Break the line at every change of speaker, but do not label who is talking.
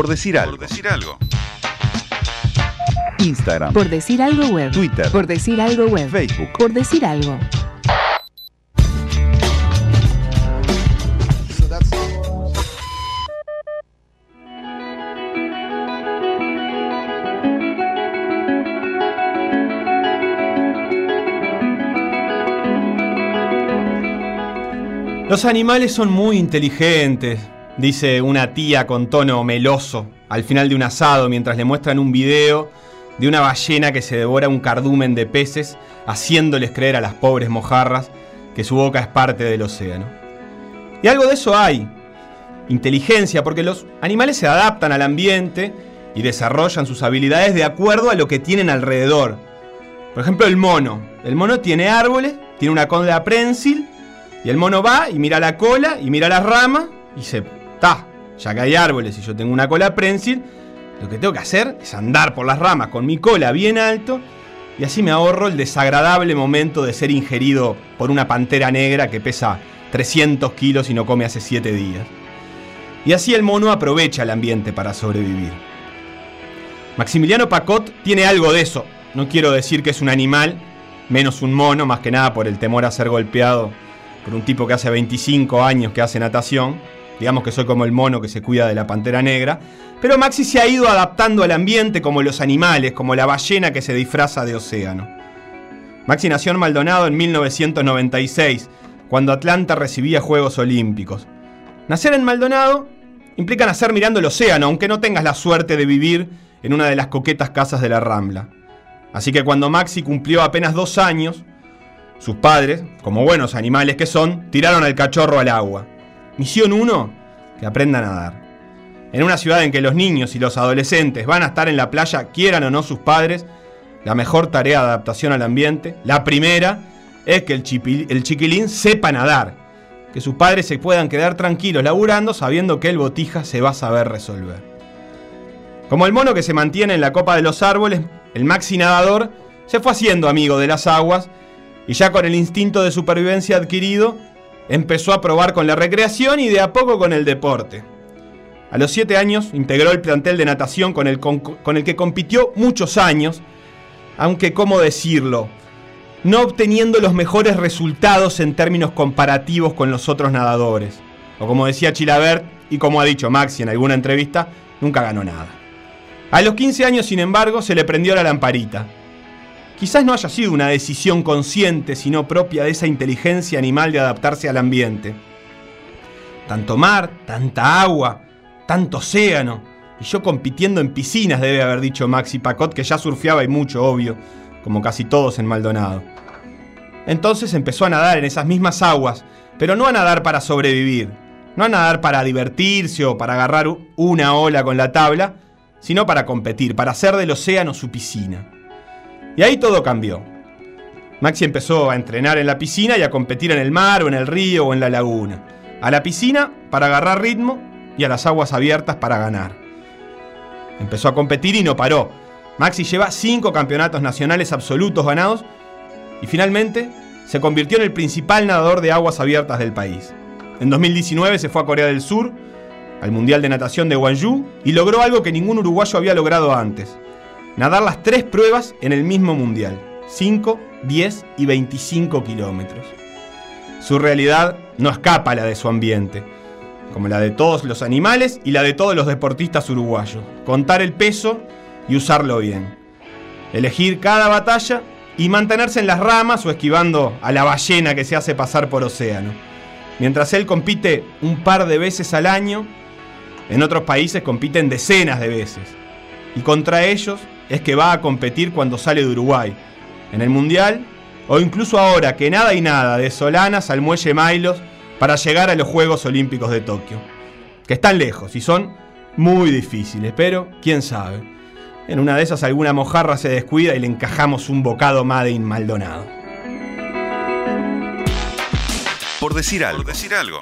Por decir algo.
Por decir algo.
Instagram,
Por decir algo web.
Twitter,
Por decir algo web.
Facebook.
Por decir algo.
Los animales son muy inteligentes, dice una tía con tono meloso al final de un asado mientras le muestran un video de una ballena que se devora un cardumen de peces, haciéndoles creer a las pobres mojarras que su boca es parte del océano. Y algo de eso hay, inteligencia, porque los animales se adaptan al ambiente y desarrollan sus habilidades de acuerdo a lo que tienen alrededor. Por ejemplo, el mono. El mono tiene árboles, tiene una cola prensil, y el mono va y mira la cola y mira las ramas y se ya que hay árboles y yo tengo una cola prensil, lo que tengo que hacer es andar por las ramas con mi cola bien alto y así me ahorro el desagradable momento de ser ingerido por una pantera negra que pesa 300 kilos y no come hace 7 días. Y así el mono aprovecha el ambiente para sobrevivir. Maximiliano Pacot tiene algo de eso. No quiero decir que es un animal, menos un mono, más que nada por el temor a ser golpeado por un tipo que hace 25 años que hace natación. Digamos que soy como el mono que se cuida de la pantera negra. Pero Maxi se ha ido adaptando al ambiente como los animales, como la ballena que se disfraza de océano. Maxi nació en Maldonado en 1996, cuando Atlanta recibía Juegos Olímpicos. Nacer en Maldonado implica nacer mirando el océano, aunque no tengas la suerte de vivir en una de las coquetas casas de la Rambla. Así que cuando Maxi cumplió apenas dos años, sus padres, como buenos animales que son, tiraron al cachorro al agua. Misión 1, que aprenda a nadar. En una ciudad en que los niños y los adolescentes van a estar en la playa, quieran o no sus padres, la mejor tarea de adaptación al ambiente, la primera, es que el, el chiquilín sepa nadar. Que sus padres se puedan quedar tranquilos laburando sabiendo que el botija se va a saber resolver. Como el mono que se mantiene en la copa de los árboles, el maxi nadador se fue haciendo amigo de las aguas y ya con el instinto de supervivencia adquirido, empezó a probar con la recreación y de a poco con el deporte. A los 7 años integró el plantel de natación con el, con- con el que compitió muchos años, aunque, ¿cómo decirlo? No obteniendo los mejores resultados en términos comparativos con los otros nadadores. O como decía Chilabert, y como ha dicho Maxi en alguna entrevista, nunca ganó nada. A los 15 años, sin embargo, se le prendió la lamparita. Quizás no haya sido una decisión consciente, sino propia de esa inteligencia animal de adaptarse al ambiente. Tanto mar, tanta agua, tanto océano. Y yo compitiendo en piscinas, debe haber dicho Maxi Pacot, que ya surfeaba y mucho, obvio, como casi todos en Maldonado. Entonces empezó a nadar en esas mismas aguas, pero no a nadar para sobrevivir, no a nadar para divertirse o para agarrar una ola con la tabla, sino para competir, para hacer del océano su piscina. Y ahí todo cambió. Maxi empezó a entrenar en la piscina y a competir en el mar o en el río o en la laguna. A la piscina para agarrar ritmo y a las aguas abiertas para ganar. Empezó a competir y no paró. Maxi lleva cinco campeonatos nacionales absolutos ganados y finalmente se convirtió en el principal nadador de aguas abiertas del país. En 2019 se fue a Corea del Sur, al Mundial de Natación de Gwangju, y logró algo que ningún uruguayo había logrado antes. Nadar las tres pruebas en el mismo Mundial. 5, 10 y 25 kilómetros. Su realidad no escapa a la de su ambiente, como la de todos los animales y la de todos los deportistas uruguayos. Contar el peso y usarlo bien. Elegir cada batalla y mantenerse en las ramas o esquivando a la ballena que se hace pasar por océano. Mientras él compite un par de veces al año, en otros países compiten decenas de veces. Y contra ellos es que va a competir cuando sale de Uruguay, en el Mundial o incluso ahora que nada y nada de Solanas al muelle Mailos para llegar a los Juegos Olímpicos de Tokio. Que están lejos y son muy difíciles, pero quién sabe. En una de esas alguna mojarra se descuida y le encajamos un bocado Made in Maldonado.
Por decir algo.
Por decir algo.